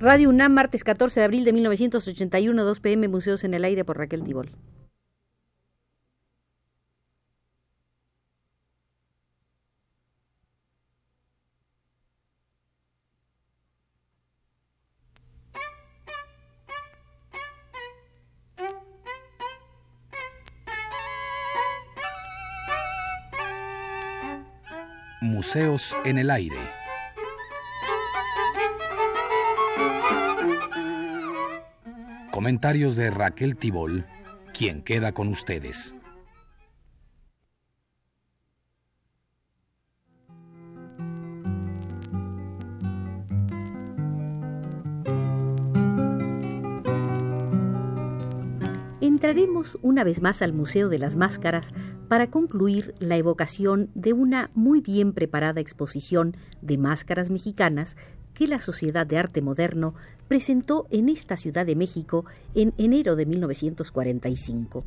Radio UNAM, martes 14 de abril de 1981, 2 pm, Museos en el Aire por Raquel Tibol. Museos en el Aire. Comentarios de Raquel Tibol, quien queda con ustedes. Entraremos una vez más al Museo de las Máscaras para concluir la evocación de una muy bien preparada exposición de máscaras mexicanas que la Sociedad de Arte Moderno presentó en esta Ciudad de México en enero de 1945.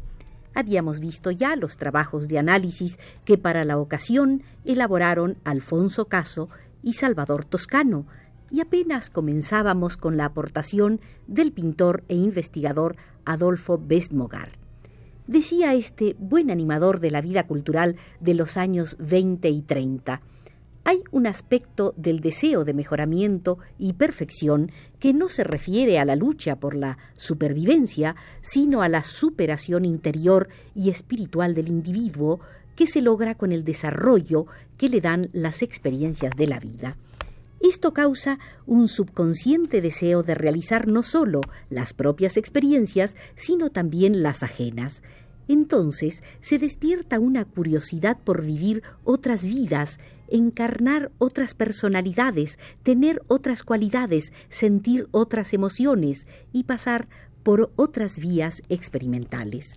Habíamos visto ya los trabajos de análisis que para la ocasión elaboraron Alfonso Caso y Salvador Toscano, y apenas comenzábamos con la aportación del pintor e investigador Adolfo Bestmogar. Decía este buen animador de la vida cultural de los años 20 y 30, hay un aspecto del deseo de mejoramiento y perfección que no se refiere a la lucha por la supervivencia, sino a la superación interior y espiritual del individuo que se logra con el desarrollo que le dan las experiencias de la vida. Esto causa un subconsciente deseo de realizar no sólo las propias experiencias, sino también las ajenas. Entonces se despierta una curiosidad por vivir otras vidas encarnar otras personalidades, tener otras cualidades, sentir otras emociones y pasar por otras vías experimentales.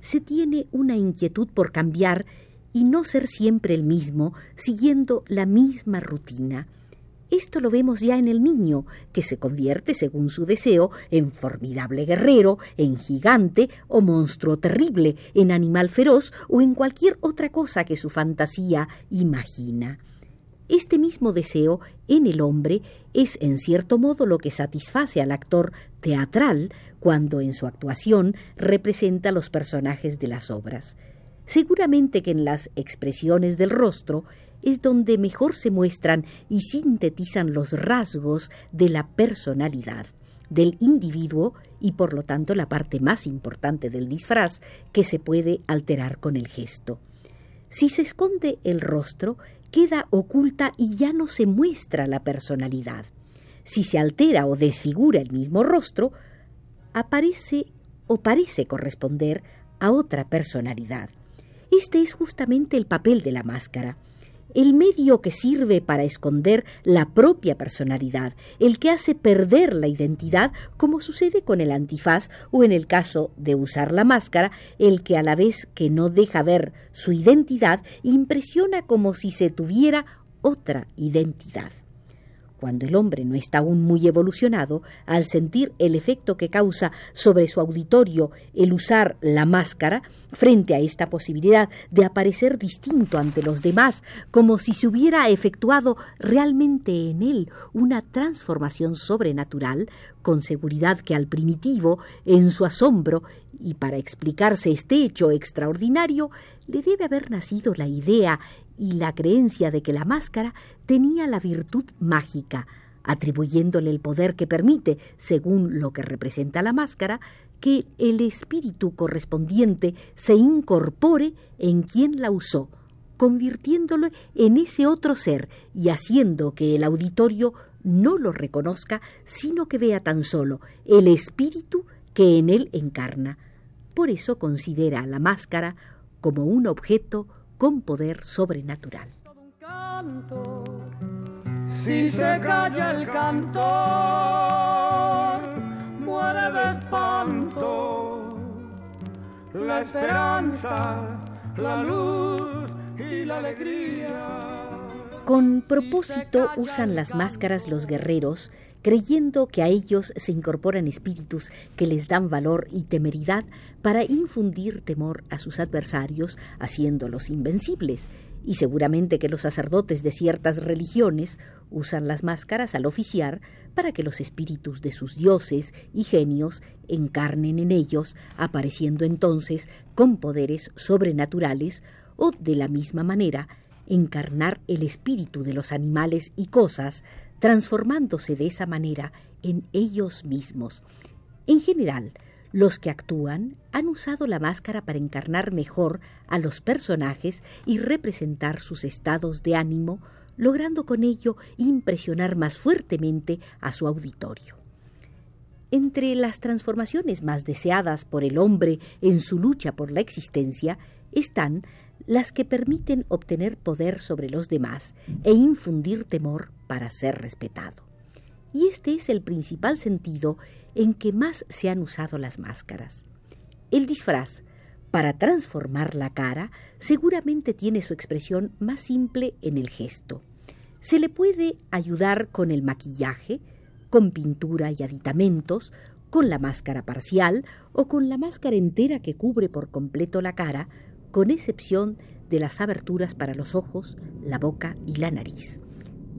Se tiene una inquietud por cambiar y no ser siempre el mismo, siguiendo la misma rutina. Esto lo vemos ya en el niño, que se convierte, según su deseo, en formidable guerrero, en gigante o monstruo terrible, en animal feroz o en cualquier otra cosa que su fantasía imagina. Este mismo deseo en el hombre es en cierto modo lo que satisface al actor teatral cuando en su actuación representa los personajes de las obras. Seguramente que en las expresiones del rostro es donde mejor se muestran y sintetizan los rasgos de la personalidad del individuo y por lo tanto la parte más importante del disfraz que se puede alterar con el gesto. Si se esconde el rostro, queda oculta y ya no se muestra la personalidad. Si se altera o desfigura el mismo rostro, aparece o parece corresponder a otra personalidad. Este es justamente el papel de la máscara el medio que sirve para esconder la propia personalidad, el que hace perder la identidad, como sucede con el antifaz o en el caso de usar la máscara, el que a la vez que no deja ver su identidad, impresiona como si se tuviera otra identidad. Cuando el hombre no está aún muy evolucionado, al sentir el efecto que causa sobre su auditorio el usar la máscara, frente a esta posibilidad de aparecer distinto ante los demás, como si se hubiera efectuado realmente en él una transformación sobrenatural, con seguridad que al primitivo, en su asombro, y para explicarse este hecho extraordinario, le debe haber nacido la idea y la creencia de que la máscara tenía la virtud mágica, atribuyéndole el poder que permite, según lo que representa la máscara, que el espíritu correspondiente se incorpore en quien la usó, convirtiéndolo en ese otro ser y haciendo que el auditorio no lo reconozca, sino que vea tan solo el espíritu que en él encarna. Por eso considera a la máscara como un objeto con poder sobrenatural. Si se calla el cantor, muere de espanto la esperanza, la luz y la alegría. Con propósito usan las máscaras los guerreros creyendo que a ellos se incorporan espíritus que les dan valor y temeridad para infundir temor a sus adversarios, haciéndolos invencibles. y seguramente que los sacerdotes de ciertas religiones usan las máscaras al oficiar para que los espíritus de sus dioses y genios encarnen en ellos, apareciendo entonces con poderes sobrenaturales o de la misma manera encarnar el espíritu de los animales y cosas, transformándose de esa manera en ellos mismos. En general, los que actúan han usado la máscara para encarnar mejor a los personajes y representar sus estados de ánimo, logrando con ello impresionar más fuertemente a su auditorio. Entre las transformaciones más deseadas por el hombre en su lucha por la existencia están las que permiten obtener poder sobre los demás e infundir temor para ser respetado. Y este es el principal sentido en que más se han usado las máscaras. El disfraz, para transformar la cara, seguramente tiene su expresión más simple en el gesto. Se le puede ayudar con el maquillaje, con pintura y aditamentos, con la máscara parcial o con la máscara entera que cubre por completo la cara, con excepción de las aberturas para los ojos, la boca y la nariz.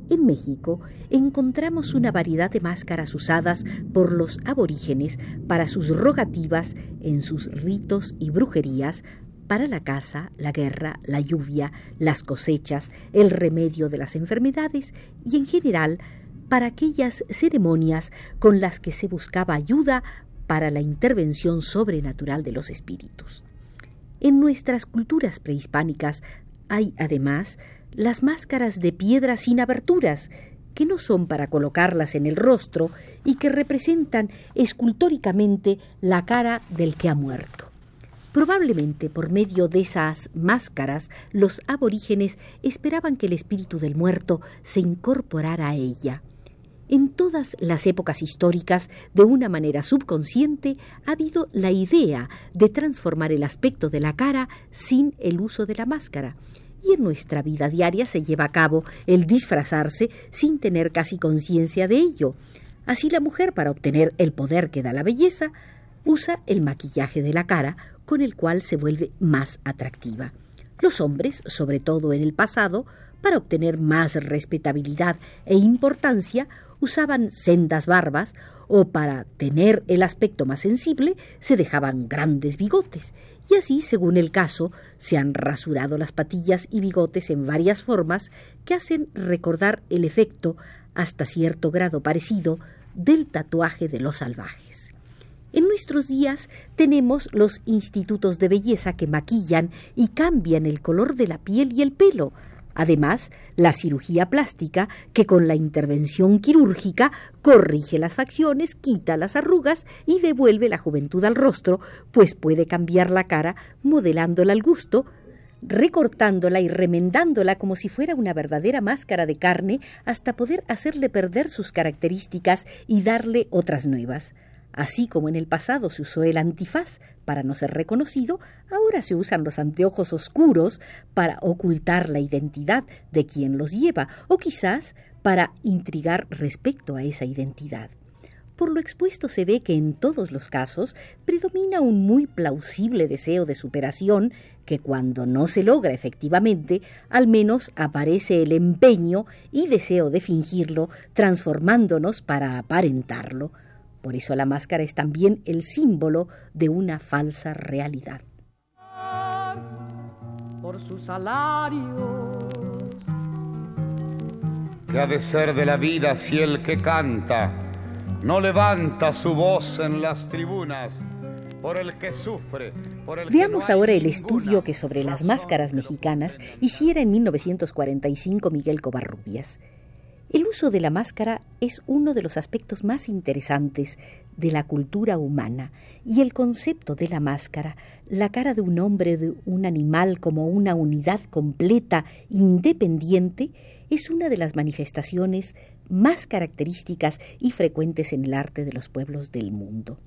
En México encontramos una variedad de máscaras usadas por los aborígenes para sus rogativas en sus ritos y brujerías para la caza, la guerra, la lluvia, las cosechas, el remedio de las enfermedades y en general para aquellas ceremonias con las que se buscaba ayuda para la intervención sobrenatural de los espíritus. En nuestras culturas prehispánicas hay además las máscaras de piedra sin aberturas, que no son para colocarlas en el rostro y que representan escultóricamente la cara del que ha muerto. Probablemente por medio de esas máscaras los aborígenes esperaban que el espíritu del muerto se incorporara a ella. En todas las épocas históricas, de una manera subconsciente, ha habido la idea de transformar el aspecto de la cara sin el uso de la máscara, y en nuestra vida diaria se lleva a cabo el disfrazarse sin tener casi conciencia de ello. Así la mujer, para obtener el poder que da la belleza, usa el maquillaje de la cara con el cual se vuelve más atractiva. Los hombres, sobre todo en el pasado, para obtener más respetabilidad e importancia, usaban sendas barbas o para tener el aspecto más sensible se dejaban grandes bigotes y así, según el caso, se han rasurado las patillas y bigotes en varias formas que hacen recordar el efecto, hasta cierto grado parecido, del tatuaje de los salvajes. En nuestros días tenemos los institutos de belleza que maquillan y cambian el color de la piel y el pelo, Además, la cirugía plástica, que con la intervención quirúrgica corrige las facciones, quita las arrugas y devuelve la juventud al rostro, pues puede cambiar la cara modelándola al gusto, recortándola y remendándola como si fuera una verdadera máscara de carne hasta poder hacerle perder sus características y darle otras nuevas. Así como en el pasado se usó el antifaz para no ser reconocido, ahora se usan los anteojos oscuros para ocultar la identidad de quien los lleva o quizás para intrigar respecto a esa identidad. Por lo expuesto se ve que en todos los casos predomina un muy plausible deseo de superación que cuando no se logra efectivamente, al menos aparece el empeño y deseo de fingirlo, transformándonos para aparentarlo. Por eso la máscara es también el símbolo de una falsa realidad. Por sus salarios. ¿Qué ha de ser de la vida si el que canta no levanta su voz en las tribunas? Por el que sufre, por el Veamos ahora el estudio que sobre las máscaras mexicanas hiciera en 1945 Miguel Covarrubias. El uso de la máscara es uno de los aspectos más interesantes de la cultura humana y el concepto de la máscara, la cara de un hombre de un animal como una unidad completa, independiente, es una de las manifestaciones más características y frecuentes en el arte de los pueblos del mundo.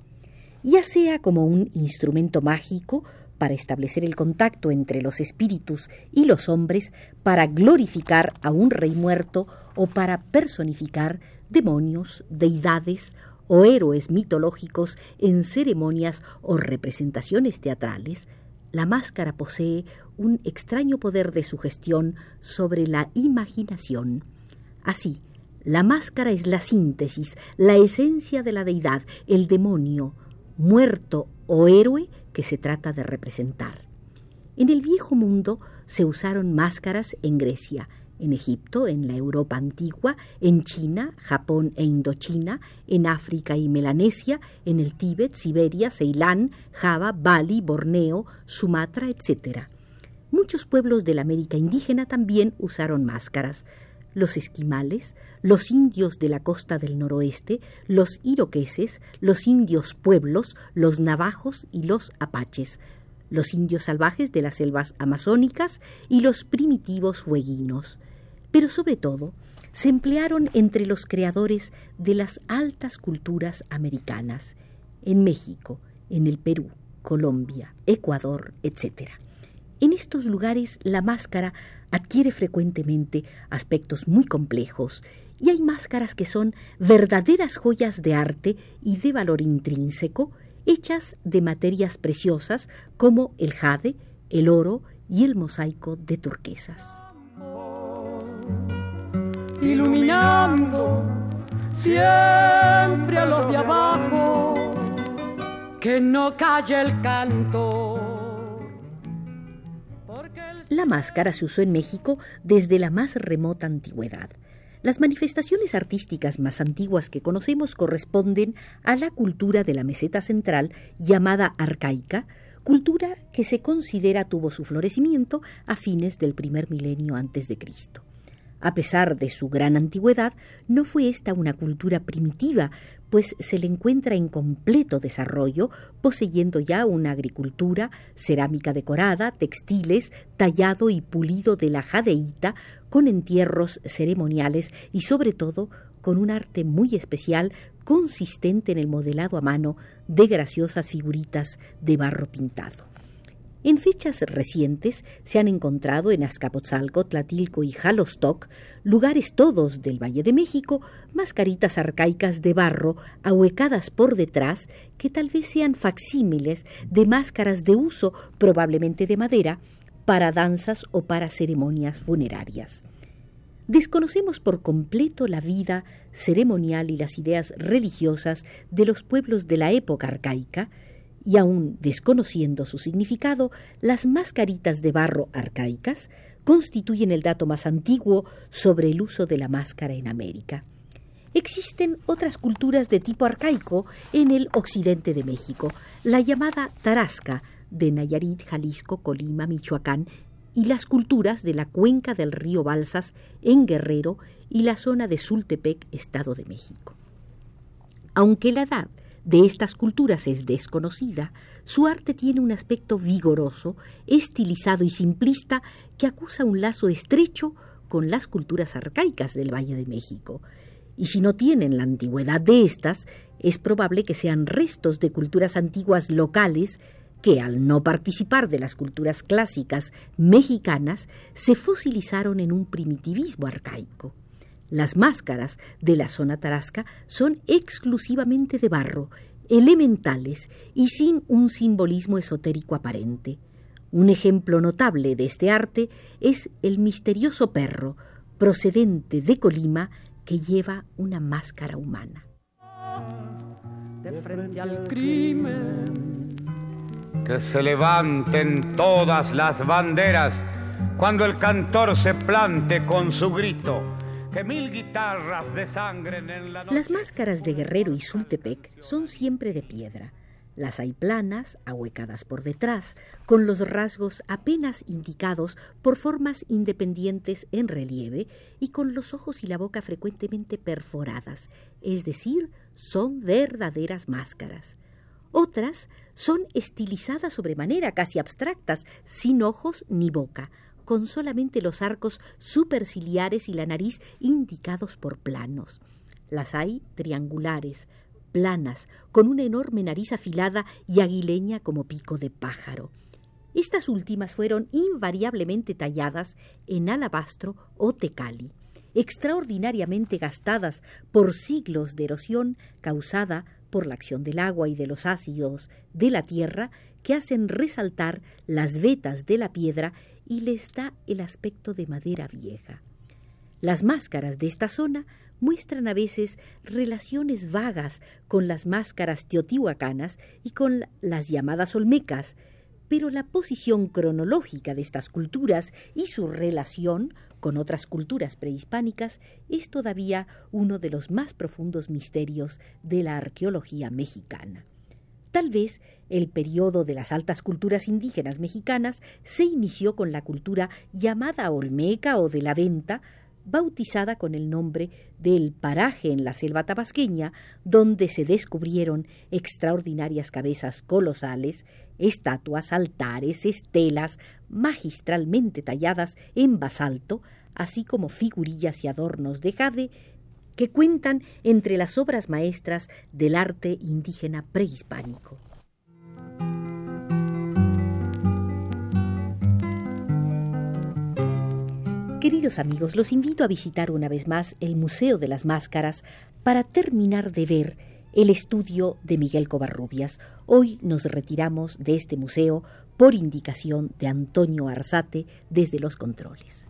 Ya sea como un instrumento mágico, para establecer el contacto entre los espíritus y los hombres, para glorificar a un rey muerto o para personificar demonios, deidades o héroes mitológicos en ceremonias o representaciones teatrales, la máscara posee un extraño poder de sugestión sobre la imaginación. Así, la máscara es la síntesis, la esencia de la deidad, el demonio, muerto o héroe que se trata de representar. En el viejo mundo se usaron máscaras en Grecia, en Egipto, en la Europa antigua, en China, Japón e Indochina, en África y Melanesia, en el Tíbet, Siberia, Ceilán, Java, Bali, Borneo, Sumatra, etc. Muchos pueblos de la América indígena también usaron máscaras. Los esquimales, los indios de la costa del noroeste, los iroqueses, los indios pueblos, los navajos y los apaches, los indios salvajes de las selvas amazónicas y los primitivos fueguinos pero sobre todo se emplearon entre los creadores de las altas culturas americanas, en México, en el Perú, Colombia, Ecuador, etc. En estos lugares la máscara adquiere frecuentemente aspectos muy complejos y hay máscaras que son verdaderas joyas de arte y de valor intrínseco, hechas de materias preciosas como el jade, el oro y el mosaico de turquesas iluminando siempre a los de abajo, que no calle el canto. La máscara se usó en México desde la más remota antigüedad. Las manifestaciones artísticas más antiguas que conocemos corresponden a la cultura de la meseta central llamada arcaica, cultura que se considera tuvo su florecimiento a fines del primer milenio antes de Cristo. A pesar de su gran antigüedad, no fue esta una cultura primitiva, pues se le encuentra en completo desarrollo, poseyendo ya una agricultura, cerámica decorada, textiles, tallado y pulido de la jadeíta, con entierros ceremoniales y sobre todo con un arte muy especial consistente en el modelado a mano de graciosas figuritas de barro pintado. En fechas recientes se han encontrado en Azcapotzalco, Tlatilco y Jalostoc, lugares todos del Valle de México, mascaritas arcaicas de barro ahuecadas por detrás que tal vez sean facsímiles de máscaras de uso, probablemente de madera, para danzas o para ceremonias funerarias. Desconocemos por completo la vida ceremonial y las ideas religiosas de los pueblos de la época arcaica, y aún desconociendo su significado, las mascaritas de barro arcaicas constituyen el dato más antiguo sobre el uso de la máscara en América. Existen otras culturas de tipo arcaico en el occidente de México, la llamada Tarasca de Nayarit, Jalisco, Colima, Michoacán y las culturas de la cuenca del río Balsas en Guerrero y la zona de Sultepec, Estado de México. Aunque la edad de estas culturas es desconocida, su arte tiene un aspecto vigoroso, estilizado y simplista que acusa un lazo estrecho con las culturas arcaicas del Valle de México. Y si no tienen la antigüedad de estas, es probable que sean restos de culturas antiguas locales que, al no participar de las culturas clásicas mexicanas, se fosilizaron en un primitivismo arcaico. Las máscaras de la zona tarasca son exclusivamente de barro, elementales y sin un simbolismo esotérico aparente. Un ejemplo notable de este arte es el misterioso perro, procedente de Colima, que lleva una máscara humana. De frente al crimen. Que se levanten todas las banderas cuando el cantor se plante con su grito Las máscaras de Guerrero y Sultepec son siempre de piedra. Las hay planas, ahuecadas por detrás, con los rasgos apenas indicados por formas independientes en relieve y con los ojos y la boca frecuentemente perforadas, es decir, son verdaderas máscaras. Otras son estilizadas sobremanera, casi abstractas, sin ojos ni boca, con solamente los arcos superciliares y la nariz indicados por planos. Las hay triangulares, planas, con una enorme nariz afilada y aguileña como pico de pájaro. Estas últimas fueron invariablemente talladas en alabastro o tecali, extraordinariamente gastadas por siglos de erosión causada por la acción del agua y de los ácidos de la tierra que hacen resaltar las vetas de la piedra y les da el aspecto de madera vieja. Las máscaras de esta zona muestran a veces relaciones vagas con las máscaras teotihuacanas y con las llamadas olmecas, pero la posición cronológica de estas culturas y su relación con otras culturas prehispánicas es todavía uno de los más profundos misterios de la arqueología mexicana. Tal vez el periodo de las altas culturas indígenas mexicanas se inició con la cultura llamada olmeca o de la venta, bautizada con el nombre del paraje en la selva tabasqueña, donde se descubrieron extraordinarias cabezas colosales, estatuas, altares, estelas, magistralmente talladas en basalto, así como figurillas y adornos de jade, que cuentan entre las obras maestras del arte indígena prehispánico. Queridos amigos, los invito a visitar una vez más el Museo de las Máscaras para terminar de ver el estudio de Miguel Covarrubias. Hoy nos retiramos de este museo por indicación de Antonio Arzate desde los controles.